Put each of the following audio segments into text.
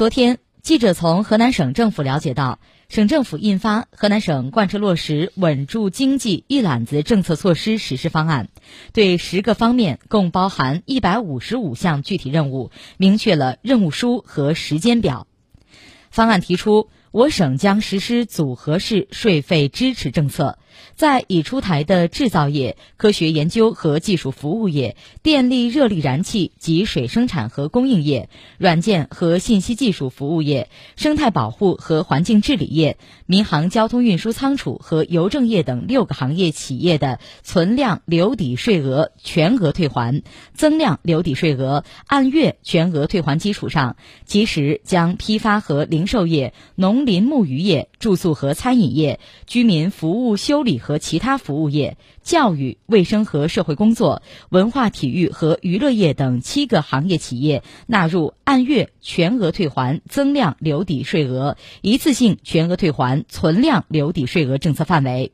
昨天，记者从河南省政府了解到，省政府印发《河南省贯彻落实稳住经济一揽子政策措施实施方案》，对十个方面共包含一百五十五项具体任务，明确了任务书和时间表。方案提出。我省将实施组合式税费支持政策，在已出台的制造业、科学研究和技术服务业、电力热力燃气及水生产和供应业、软件和信息技术服务业、生态保护和环境治理业、民航交通运输仓储和邮政业等六个行业企业的存量留抵税额全额退还，增量留抵税额按月全额退还基础上，及时将批发和零售业、农林牧渔业、住宿和餐饮业、居民服务修理和其他服务业、教育、卫生和社会工作、文化体育和娱乐业等七个行业企业纳入按月全额退还增量留抵税额、一次性全额退还存量留抵税额政策范围，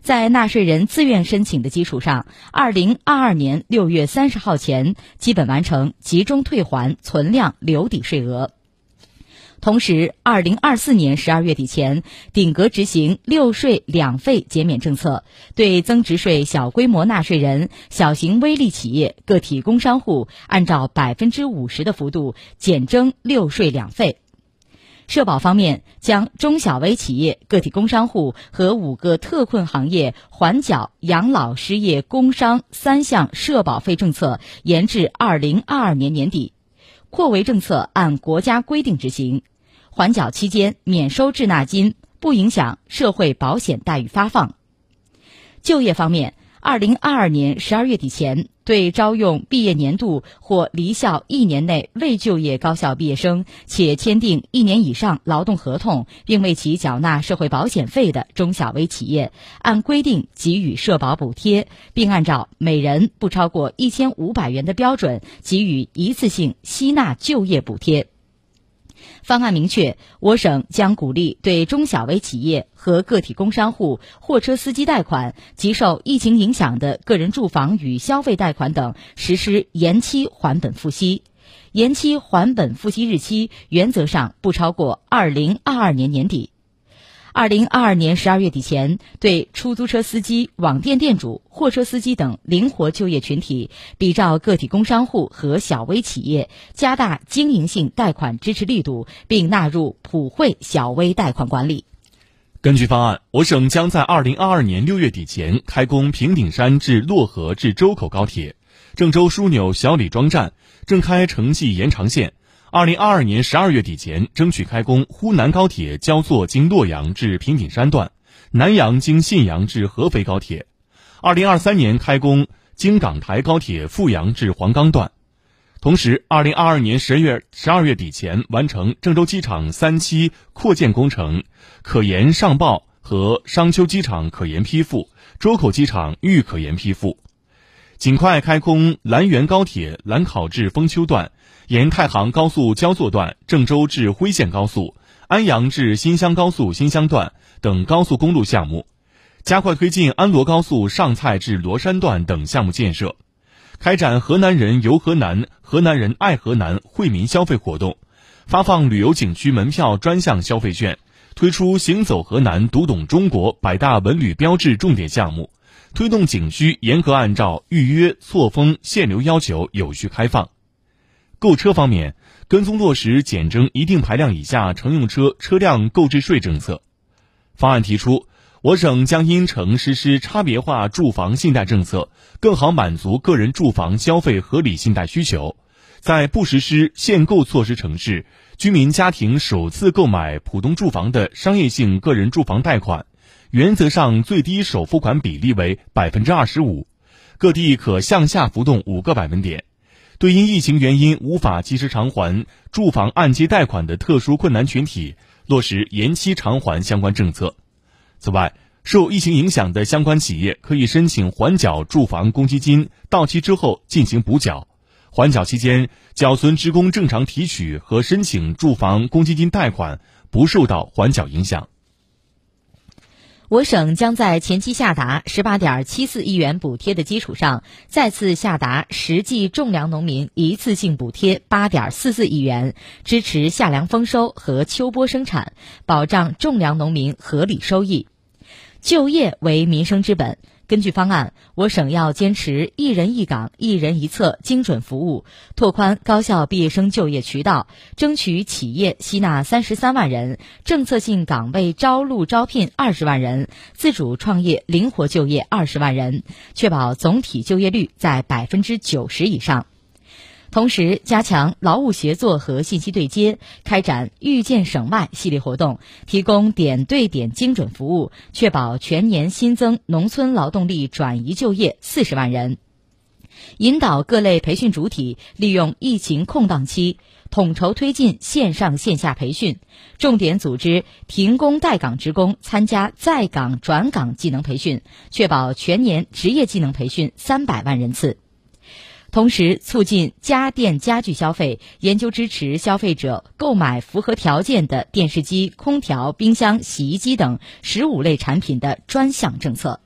在纳税人自愿申请的基础上，二零二二年六月三十号前基本完成集中退还存量留抵税额。同时，二零二四年十二月底前顶格执行六税两费减免政策，对增值税小规模纳税人、小型微利企业、个体工商户按照百分之五十的幅度减征六税两费。社保方面，将中小微企业、个体工商户和五个特困行业缓缴养老、失业、工伤三项社保费政策延至二零二二年年底，扩围政策按国家规定执行。缓缴期间免收滞纳金，不影响社会保险待遇发放。就业方面，二零二二年十二月底前，对招用毕业年度或离校一年内未就业高校毕业生，且签订一年以上劳动合同并为其缴纳社会保险费的中小微企业，按规定给予社保补贴，并按照每人不超过一千五百元的标准给予一次性吸纳就业补贴。方案明确，我省将鼓励对中小微企业和个体工商户货车司机贷款及受疫情影响的个人住房与消费贷款等实施延期还本付息，延期还本付息日期原则上不超过二零二二年年底。二零二二年十二月底前，对出租车司机、网店店主、货车司机等灵活就业群体，比照个体工商户和小微企业，加大经营性贷款支持力度，并纳入普惠小微贷款管理。根据方案，我省将在二零二二年六月底前开工平顶山至漯河至周口高铁、郑州枢纽小李庄站，郑开城际延长线。二零二二年十二月底前，争取开工呼南高铁焦作经洛阳至平顶山段，南阳经信阳至合肥高铁。二零二三年开工京港台高铁阜阳至黄冈段。同时，二零二二年十月十二月底前完成郑州机场三期扩建工程，可研上报和商丘机场可研批复，周口机场预可研批复。尽快开通兰源高铁兰考至丰丘段。沿太行高速焦作段、郑州至辉县高速、安阳至新乡高速新乡段等高速公路项目，加快推进安罗高速上蔡至罗山段等项目建设，开展河南人游河南、河南人爱河南惠民消费活动，发放旅游景区门票专项消费券，推出“行走河南，读懂中国”百大文旅标志重点项目，推动景区严格按照预约、错峰、限流要求有序开放。购车方面，跟踪落实减征一定排量以下乘用车车辆购置税政策。方案提出，我省将因城实施差别化住房信贷政策，更好满足个人住房消费合理信贷需求。在不实施限购措施城市，居民家庭首次购买普通住房的商业性个人住房贷款，原则上最低首付款比例为百分之二十五，各地可向下浮动五个百分点。对因疫情原因无法及时偿还住房按揭贷款的特殊困难群体，落实延期偿还相关政策。此外，受疫情影响的相关企业可以申请缓缴住房公积金，到期之后进行补缴。缓缴期间，缴存职工正常提取和申请住房公积金贷款不受到缓缴影响。我省将在前期下达十八点七四亿元补贴的基础上，再次下达实际种粮农民一次性补贴八点四四亿元，支持夏粮丰收和秋播生产，保障种粮农民合理收益。就业为民生之本。根据方案，我省要坚持一人一岗、一人一策精准服务，拓宽高校毕业生就业渠道，争取企业吸纳三十三万人，政策性岗位招录招聘二十万人，自主创业灵活就业二十万人，确保总体就业率在百分之九十以上。同时，加强劳务协作和信息对接，开展“遇见省外”系列活动，提供点对点精准服务，确保全年新增农村劳动力转移就业四十万人。引导各类培训主体利用疫情空档期，统筹推进线上线下培训，重点组织停工待岗职工参加在岗转岗技能培训，确保全年职业技能培训三百万人次。同时，促进家电家具消费，研究支持消费者购买符合条件的电视机、空调、冰箱、洗衣机等十五类产品的专项政策。